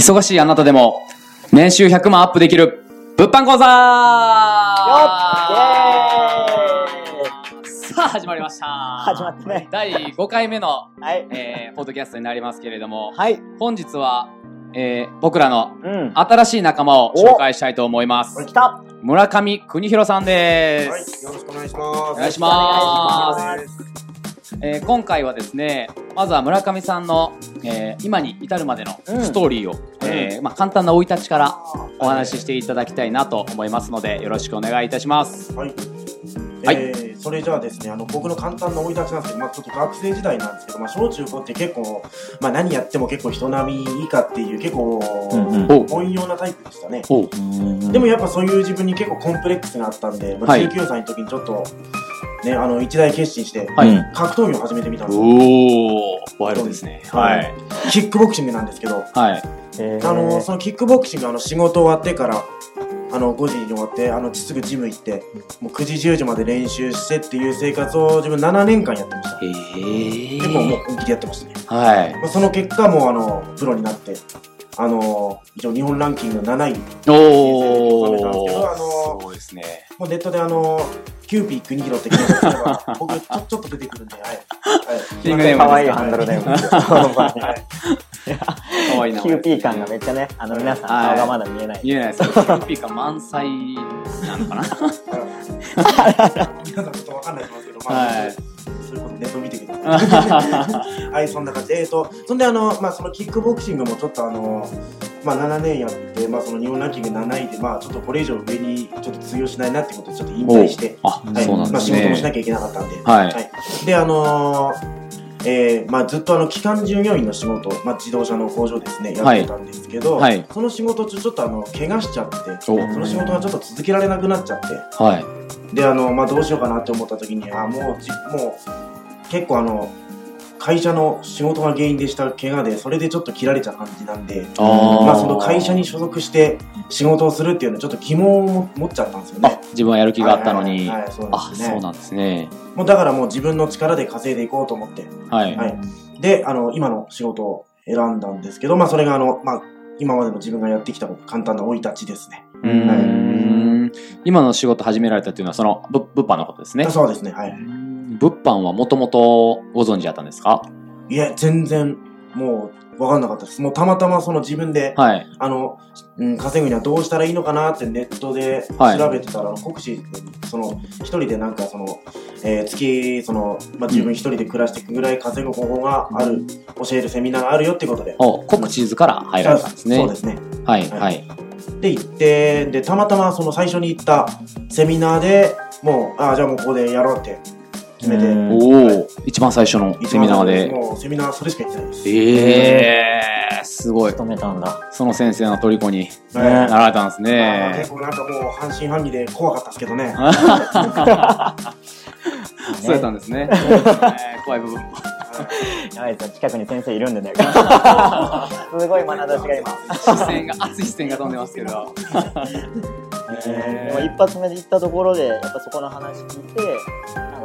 忙しいあなたでも年収100万アップできる物販講座!さあ始まりました。始まったね第5回目の、はい。えー、ポッドキャストになりますけれどもはい。本日は、えー、僕らのうん。新しい仲間を紹介したいと思います。これ来た。村上邦弘さんです、はい、よろしくお願いします。お願いします。お願いしえー今回はですねまずは村上さんの、えー今に至るまでのうん。ストーリーを、えーまあ、簡単な生い立ちからお話ししていただきたいなと思いますのでよろしくお願いいたします。はい。はい。えーそれじゃあですね、あの僕の簡単な生い立ちなんですけど、まあ、ちょっと学生時代なんですけど、まあ、小中高って結構、まあ、何やっても結構人並み以下っていう結構、うんうん。なタイプでしたね。でもやっぱそういう自分に結構コンプレックスがあったんで、まあ、はい。19歳の時にちょっと、ね、あの一大決心して、はい、うん。格闘技を始めてみたんですよ。ワイルドですね。ははい。いキックボクシングなんですけど、はい。えーあのそのキックボクシングあの仕事終わってからあの5時に終わってあのすぐジム行ってもう9時10時まで練習してっていう生活を自分7年間やってました。へえ結構もう本気でやってましたね、はい。まあ、その結果もうあのプロになってあの一応日本ランキング7位。におおそうですね。もうネットであのキューピー国広って検索すれば僕ちょちょっと出てくるんではい、はい、か可愛いハンドルネームですよ。はいキューピー感がめっちゃね、あの皆さん顔がまだ見えない。見えないですキューピーが満載なのかな。皆さんちょっとわかんないと思いますけど、まあ、はいそういうことネット見てください。はい、そんな感じで、えっ、と、そんで、あの、まあ、そのキックボクシングもちょっと、あの、まあ、7年やって、まあ、その日本ランキング7位で、まあ、ちょっとこれ以上上にちょっと通用しないなってことで、ちょっと引退して、あはい、そうなんでまあ、仕事もしなきゃいけなかったんで、はい。で、あのーえーまあ、ずっとあの機関従業員の仕事、まあ、自動車の工場ですねやってたんですけど、はい。その仕事中ちょっとあの怪我しちゃってそおの仕事がちょっと続けられなくなっちゃって。はい。であの、まあ、どうしようかなって思った時にあもうじもう結構あの会社の仕事が原因でした怪我でそれでちょっと切られちゃう感じなんであー。まあ、その会社に所属して仕事をするっていうのはちょっと疑問を持っちゃったんですよあね。自分はやる気があったのに、はいはいはいそうなんあですね。そうなんですね。もうだからもう自分の力で稼いでいこうと思って、はい、はい、であの今の仕事を選んだんですけど、まあ、それがあの、まあ、今までの自分がやってきた簡単な生い立ちですね。うーん。今の仕事始められたっていうのはそのぶ物販のことですね。そうですね、はい。物販はもともとご存知だったんですか？いや、全然もう分かんなかったです。もうたまたまその自分で、はい。あの、うん、稼ぐにはどうしたらいいのかなってネットではい。調べてたら、国試その一人でなんかその、えー月その、まあ、自分一人で暮らしていくぐらい稼ぐ方法がある、教えるセミナーがあるよってことで。お国地図から入られたんですね。そうですね。はいはい。はい。で行ってでたまたまその最初に行ったセミナーでもうああじゃあもうここでやろうって決めて。うん。おお一番最初のセミナーで。もうセミナーそれしか行ってないです。ええー、すごい。止めたんだ。その先生の虜にはいなられたんですまあね結構なんかもう半信半疑で怖かったですけどね。そうやったんですね。えー怖い部分も。やばいですよ。近くに先生いるんでね。すごい眼差しが今。視線が熱い視線が飛んでますけど。でも一発目で行ったところで、やっぱそこの話聞いて、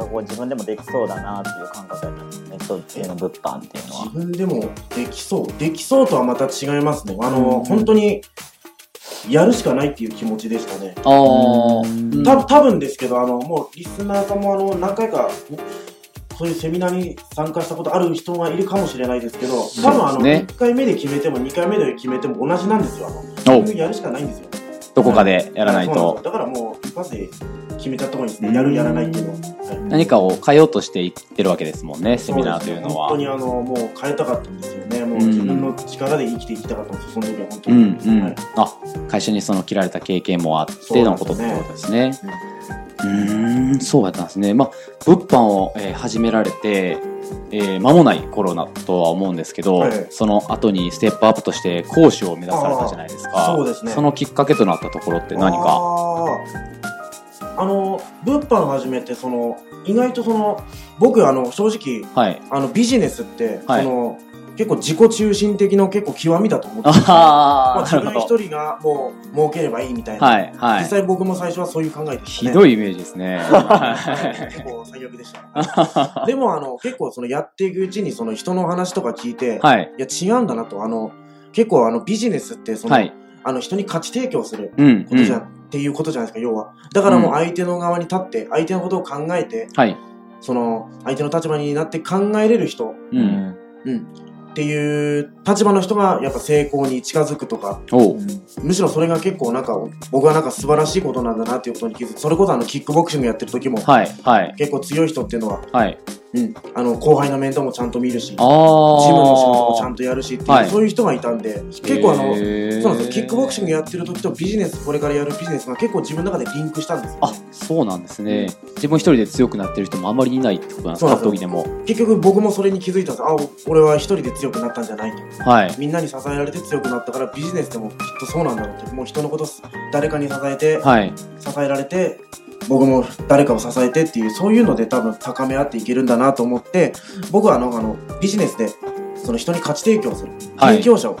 こう自分でもできそうだなっていう感覚だったんですね。そっちの物販っていうのは。自。分でもできそうできそうとはまた違いますね。あの、うん。本当にやるしかないっていう気持ちでしたね。あー。た多分ですけどあのもうリスナーさんもあの何回かそういうセミナーに参加したことある人がいるかもしれないですけど多分あの、そうですね。1回目で決めても2回目で決めても同じなんですよ。あのやるしかないんですよどこかでやらないと。だからもう一発で決めた方がいいですねやるやらないっていうの。は、はい何かを変えようとしていってるわけですもんねセミナーというのは。本当にあのもう変えたかったんですよね。もううん自分の力で生きていきたかったんですよその時は本当うに、んうん、はい。あ会社にその切られた経験もあってのことってことですねうーん。そうやったんですね。まあ物販を、えー始められてえー間もない頃だとは思うんですけど、はい。その後にステップアップとして講師を目指されたじゃないですか。そうですね。そのきっかけとなったところって何か？あの物販を始めてその意外とその僕あの正直はい。あのビジネスって、はい。その結構自己中心的の結構極みだと思ってて、まあ、自分一人がもう儲ければいいみたいな、はいはい実際僕も最初はそういう考えでしたねひどいイメージですね結構最悪でした でもあの結構そのやっていくうちにその人の話とか聞いて、はいいや違うんだなとあの結構あのビジネスってその、はい。あの人に価値提供するうん。ことじゃ、うんっていうことじゃないですか、要は。だからもう相手の側に立って、相手のことを考えて、はい。その、相手の立場になって考えれる人、う。うんん。うん。っていう立場の人がやっぱ成功に近づくとか。むしろそれが結構なんか、僕はなんか素晴らしいことなんだなっていうことに気づいて、それこそあの、キックボクシングやってる時も、はい。はい。結構強い人っていうのは、はい。うん、あの、後輩の面倒もちゃんと見るし、ジム。の仕事もちゃんとやるしっていう、はいそういう人がいたんで、結構あの、そうなんですよ。キックボクシングやってる時とビジネス、これからやるビジネスが結構自分の中でリンクしたんですよ、あね。、そうなんですね。自分一人で強くなってる人もあまりいないってことなんですか、でも。結局僕もそれに気づいたんですあ、俺は一人で強くなったんじゃないと。はい。みんなに支えられて強くなったからビジネスでもきっとそうなんだろうって。もう人のこと誰かに支えて、はい。支えられて、僕も誰かを支えてっていう、そういうので多分高め合っていけるんだなと思って、僕はあの、あの、ビジネスで、その人に価値提供する、はい。提供者を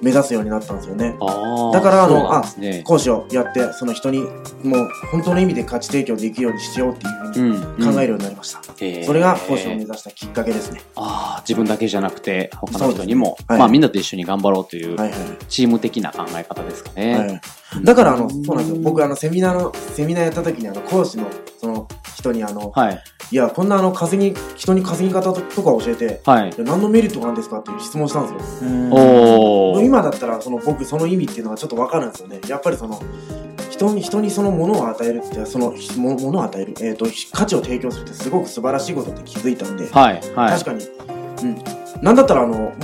目指すようになったんですよね。ああ。だからあのそうなんですね。講師をやって、その人にもう本当の意味で価値提供できるようにしようっていうふうにうん。考えるる。ようになりました。へーそれが講師を目指したきっかけですね。ああ、自分だけじゃなくて、他の人にも、はいまあみんなと一緒に頑張ろうという、はいはい。チーム的な考え方ですかね。はい、だからあの、そうなんですよ。僕あの、セミナーの、セミナーやった時にあの、講師の、その人にあの、はい。いや、こんなあの、稼ぎ、人に稼ぎ方とか教えて、はい。何のメリットがあるんですかっていう質問したんですよ。おー。今だったら、その僕、その意味っていうのがちょっとわかるんですよね。やっぱりその、人に、人にそのものを与えるって、その、もものを与える、えっ、と、価値を提供するってすごく素晴らしいことって気づいたんで、はい。はい。確かに、うん。なんだったらあの、もう、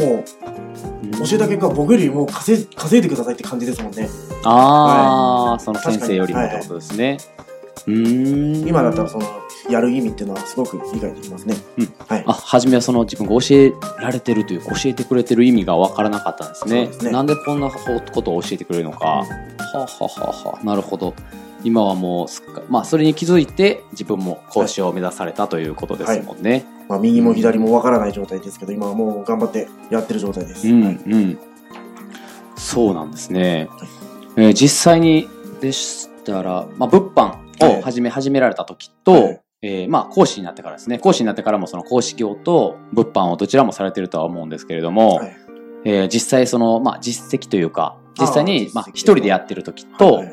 教えた結果、僕よりも稼い稼いでくださいって感じですもんね。ああ、その先生よりも確かにってことですね。うーん。今だったらその、やる意味っていうのはすごく理解できますね。うんはい。あ、初めはその自分が教えられてるという、教えてくれてる意味がわからなかったんですね。ですねなんでこんなことを教えてくれるのか。はあ、はあはあはあ、なるほど。今はもうすっか、まあそれに気づいて自分も講師を目指されたということですもんね。まあ、右も左もわからない状態ですけど、今はもう頑張ってやってる状態です。うん、はいうん。そうなんですね。えー実際にでしたら、まあ物販を始め、始められた時と、はい。えーまあ講師になってからですね。講師になってからもその講師業と物販をどちらもされてるとは思うんですけれども、はい。えー実際その、まあ実績というか、実際にまあ一人でやってる時と、はい。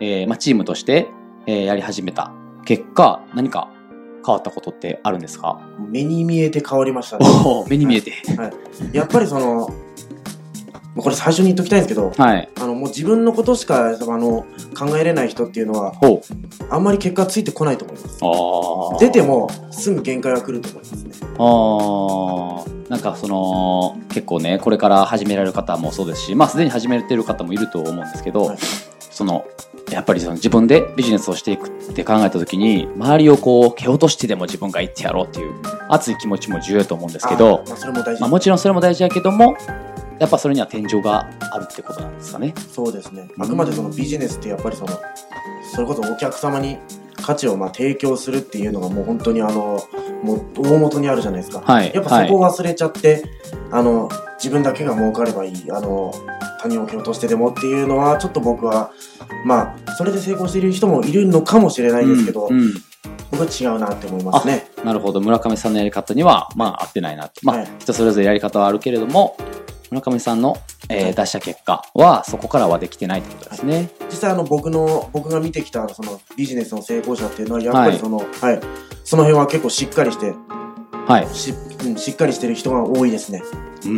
えーまあチームとして、えーやり始めた。結果、何か変わったことってあるんですか？目に見えて変わりましたね。目に見えて。やっぱりその、これ最初に言っときたいんですけど、はい。あの、もう自分のことしか、あの、考えれない人っていうのは。あんまり結果ついてこないと思います。出ても、すぐ限界が来ると思いますね。あーなんかその結構ねこれから始められる方もそうですしまあすでに始めてる方もいると思うんですけど、はいそのやっぱりその自分でビジネスをしていくって考えた時に周りをこう蹴落としてでも自分が行ってやろうっていう熱い気持ちも重要だと思うんですけどまあ、もちろんそれも大事だけどもやっぱそれには天井があるってことなんですかね。そうですね。あくまでそのビジネスってやっぱりその、それこそお客様に価値をまあ提供するっていうのがもう本当にあの、もう大元にあるじゃないですか。はいやっぱそこを忘れちゃって、あの、自分だけが儲かればいい、あの、他人を蹴落としてでもっていうのは、ちょっと僕は、まあ、それで成功している人もいるのかもしれないですけど、うんうん僕は違うなって思いますね。なるほど村上さんのやり方にはまあ合ってないなまあ、はい人それぞれやり方はあるけれども村上さんの、えー出した結果はそこからはできてないってことですね。実際あの僕の、僕が見てきたそのビジネスの成功者っていうのは、やっぱりその、はい、その辺は結構しっかりして、はい。し,、うん、しっかりしてる人が多いですね。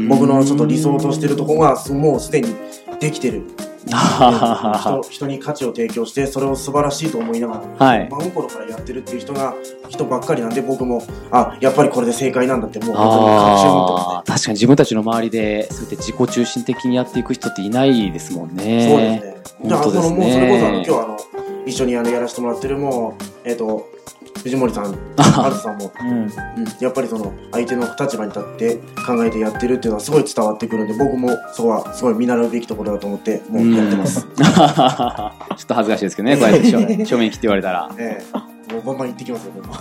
僕のちょっと理想としてるところが、すもうすでにできてる。人人に価値を提供して、それを素晴らしいと思いながら、はい。真心からやってるっていう人が、人ばっかりなんで、僕も、あ、やっぱりこれで正解なんだって、もう本当に確信を持ってますね確かに自分たちの周りでそうやって自己中心的にやっていく人っていないですもんね。そうですね。だから、その、もうそれこそ、あの、今日あの、一緒にあの、やらせてもらってる、もう、えっ、と、藤森さん、ハルさんも、うん。うん、やっぱりその、相手の立場に立って考えてやってるっていうのはすごい伝わってくるんで、僕もそこはすごい見習うべきところだと思って、もうやってます。ちょっと恥ずかしいですけどね、こうやって正正面切って言われたら。ええもうバンバン行ってきますよ、僕も。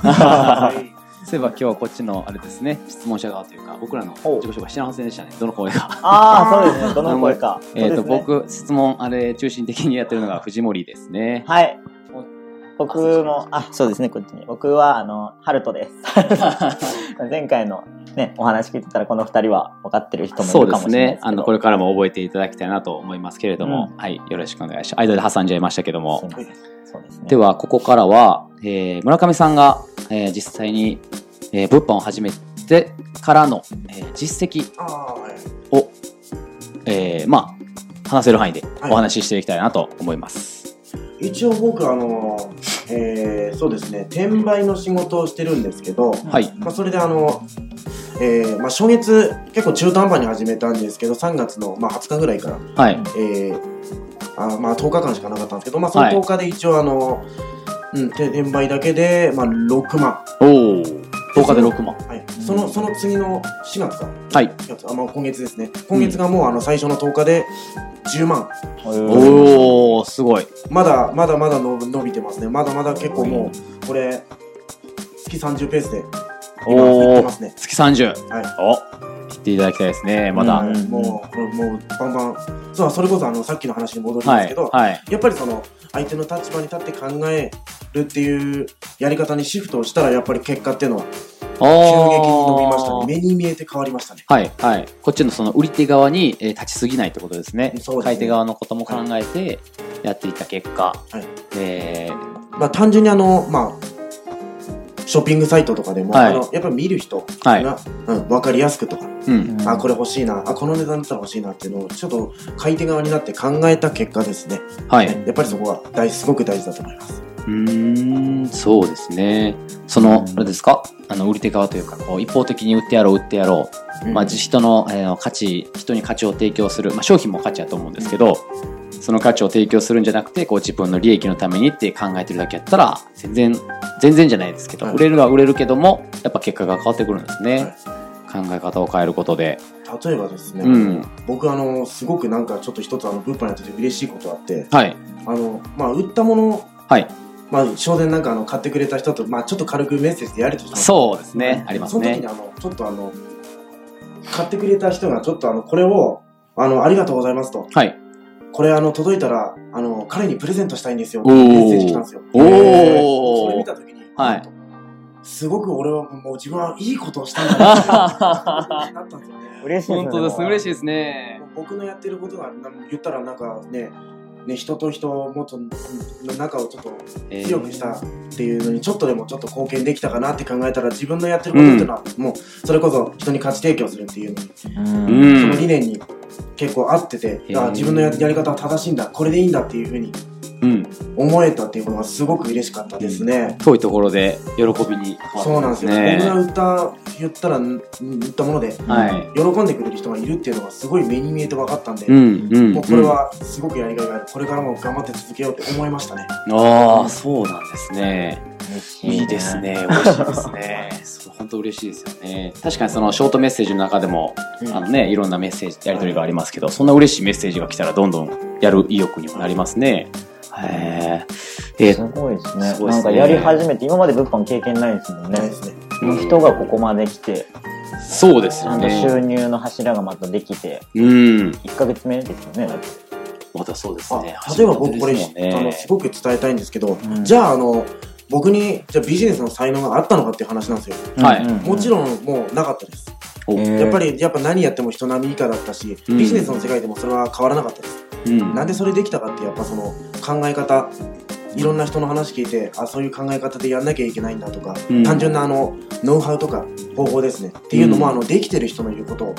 そういえば今日はこっちのあれですね、質問者側というか、僕らの自己紹介してませんでしたね。どの声が。ああ、そうですね。どの声か。えっ、と、ね。僕、質問あれ中心的にやってるのが藤森ですね。はい。僕も、あ、そうですね、こっちに。僕は、あの、ハルトです。前回のね、お話聞いてたらこの二人は分かってる人もいるかもしれないです。けど。ねあの、これからも覚えていただきたいなと思いますけれども、はい。よろしくお願いします。間で挟んじゃいましたけどもそうですね。では、ここからは、えー村上さんが、えー実際に、えー物販を始めてからの、えー実績。を、えーまあ、話せる範囲ではいお話ししていきたいなと思います。一応僕、あの、えー、そうですね、転売の仕事をしてるんですけど、はい。まあ、それであの、えーまあ、初月、結構中途半端に始めたんですけど、3月の、まあ、20日ぐらいから、はい。えーあまあ、10日間しかなかったんですけど、まあ、そのはい10日で一応あの、うん、て転売だけで、まあ、6万。おお。10日で6万。はい。その、その次の4月か。はい。4月あ、まあ、今月ですね。今月がもう、あの、最初の10日で10万。おおすごい。まだ、まだまだの伸びてますね。まだまだ結構もう、これ、月30ペースで、今、売ってますね。月30。はい。お切っていただきたいですね、まだ。もう、もう、バンバン。そう、それこそ、あの、さっきの話に戻るんではいすけど、。はい。やっぱりその、相手の立場に立って考えるっていうやり方にシフトをしたら、やっぱり結果っていうのは、急激に伸びましたね。目に見えて変わりましたね。はい、はい。こっちのその売り手側に、えー立ちすぎないってことですね。そうですね買い手側のことも考えてやっていった結果、はいえーまあ、単純にあの、まあ、ショッピングサイトとかでも、はいあのやっぱり見る人はいが、うん、分かりやすくとか、うん。あ、これ欲しいな、あ、この値段だったら欲しいなっていうのを、ちょっと買い手側になって考えた結果ですね。はい。やっぱりそこは大すごく大事だと思います。うーん、そうですね。その、うんあれですか？あの、売り手側というか、こう、一方的に売ってやろう、売ってやろう。まあ、人の、えー価値、人に価値を提供する。まあ、商品も価値だと思うんですけど、その価値を提供するんじゃなくて、こう、自分の利益のためにって考えてるだけやったら、全然、全然じゃないですけど、はい売れるは売れるけども、やっぱ結果が変わってくるんですね。はい考え方を変えることで。例えばですね、うん。僕あの、すごくなんかちょっと一つあの、物販やってて嬉しいことあって、はい。あの、まあ、売ったもの、はい。まあ、当然なんかあの、買ってくれた人と、まあ、ちょっと軽くメッセージでやりとりそうですね。ありますねその時に。あの、ちょっとあの、買ってくれた人がちょっとあの、これを、あの、ありがとうございますと。はい。これあの、届いたら、あの、彼にプレゼントしたいんですよ。メッセージ来たんですよ。おーそれ見た時に、はいすごく俺はもう自分はいいことをしたんだなって なったんですよね。嬉しいですね。本当です。嬉しいい。ですね。僕のやってることが、な言ったらなんかね、ね、人と人をもっと、の仲をちょっとえー強くしたっていうのにちょっとでもちょっと貢献できたかなって考えたら自分のやってることっていうのは、もうそれこそ人に価値提供するっていうのに、うんその理念に結構合ってて、あ自分のややり方は正しいんだこれでいいんだっていうふうにうん。思えたっていうことがすごく嬉しかったですね。遠いところで喜びに変そうなんですよ。ね。僕が売った、言ったら、ん売ったもので、はい。喜んでくれる人がいるっていうのがすごい目に見えて分かったんで、うん、うん。もうこれはすごくやりがいがある。これからも頑張って続けようって思いましたね。うん。ああ、そうなんですね。いいです。ね。嬉しいですね。そう本当嬉しいですよね。確かにそのショートメッセージの中でも、あのね、いろんなメッセージ、やり取りがありますけど、そんな嬉しいメッセージが来たらどんどんやる意欲にもなりますね。へえ。えすごいですね。すねなんかやり始めて、今まで物販経験ないですもんねね。人がここまで来て、そうですよちゃんと収ね。入の柱がまたできて、うん。1ヶ月目ですよね。だってまたそうですあね。例えば僕これ、ねあのすごく伝えたいんですけど、うんじゃああの僕にじゃあビジネスの才能があったのかっていう話なんですよ。はいもちろんもうなかったです。やっぱりやっぱ何やっても人並み以下だったし、うんビジネスの世界でもそれは変わらなかったです。うんなんでそれできたかってやっぱその考え方いろんな人の話聞いてあそういう考え方でやんなきゃいけないんだとか、うん単純なあのノウハウとか方法ですねっていうのも、うんあのできてる人の言うことを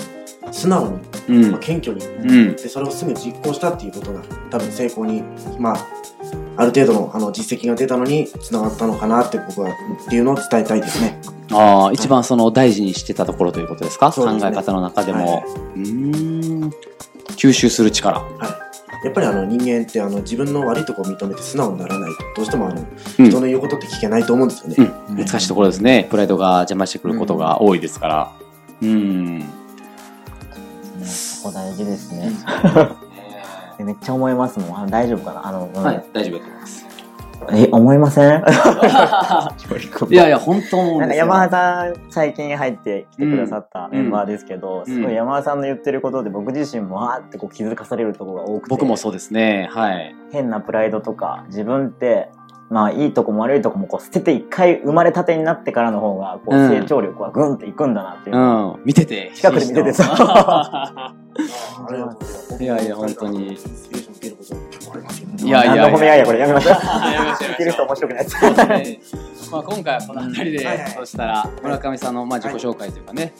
素直に、うんまあ、謙虚にうん。でそれをすぐ実行したっていうことが多分成功にまあある程度のあの実績が出たのにつながったのかなって僕はっていうのを伝えたいですね。ああ、一番その大事にしてたところということですか？考え方の中でもは。うーん。吸収する力。はい、やっぱりあの人間ってあの自分の悪いところを認めて素直にならないとどうしてもあのうん人の言うことって聞けないと思うんですよね。うん難しいところですね。プライドが邪魔してくることが多いですから。うん。ねそこ大事ですね。え めっちゃ思いますもん。あ大丈夫かな？あの、うんはい、大丈夫だと思います。え、思いません？いやいや、本当思うんなんかですよ。山田さん最近入ってきてくださったメンバーですけど、んすごい山田さんの言ってることで僕自身もわーってこう気づかされるところが多くて僕もそうですね。はい。変なプライドとか自分ってまあいいとこも悪いとこもこう捨てて一回生まれたてになってからの方がこううん成長力はグンっていくんだなっていううのをん。見てて。近くで見ててさ いやいや本当にいやいやいや。何の褒め合いやこれ。やめましょう。聞いてる人面白くない。ですそうですね。まあ今回はこの辺りでそしたら村上さんのまあ自己紹介というかね、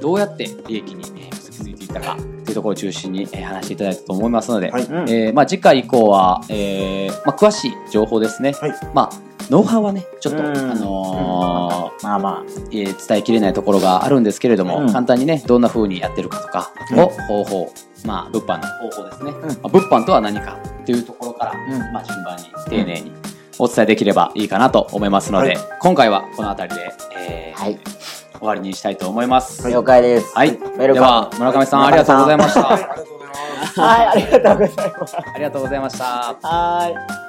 どうやって利益にえー結びついていったかというところを中心にえー話していただいたと思いますので、はい。うん。えーまあ次回以降は、えーまあ詳しい情報ですね。はい。まあノウハウはねちょっと、うん。あのーまあまえー伝えきれないところがあるんですけれども、うん。簡単にねどんな風にやってるかとかうん。を方法、まあ物販の方法ですね、ん。まあ、物販とは何かっていうところから、うん。まあ順番に丁寧にお伝えできればいいかなと思いますので、はい。今回はこの辺りで、えーはい。終わりにしたいと思います。あ了解です。はい、では村上さんありがとうございましはいた。はいありがとうございます。ありがとうございました。はい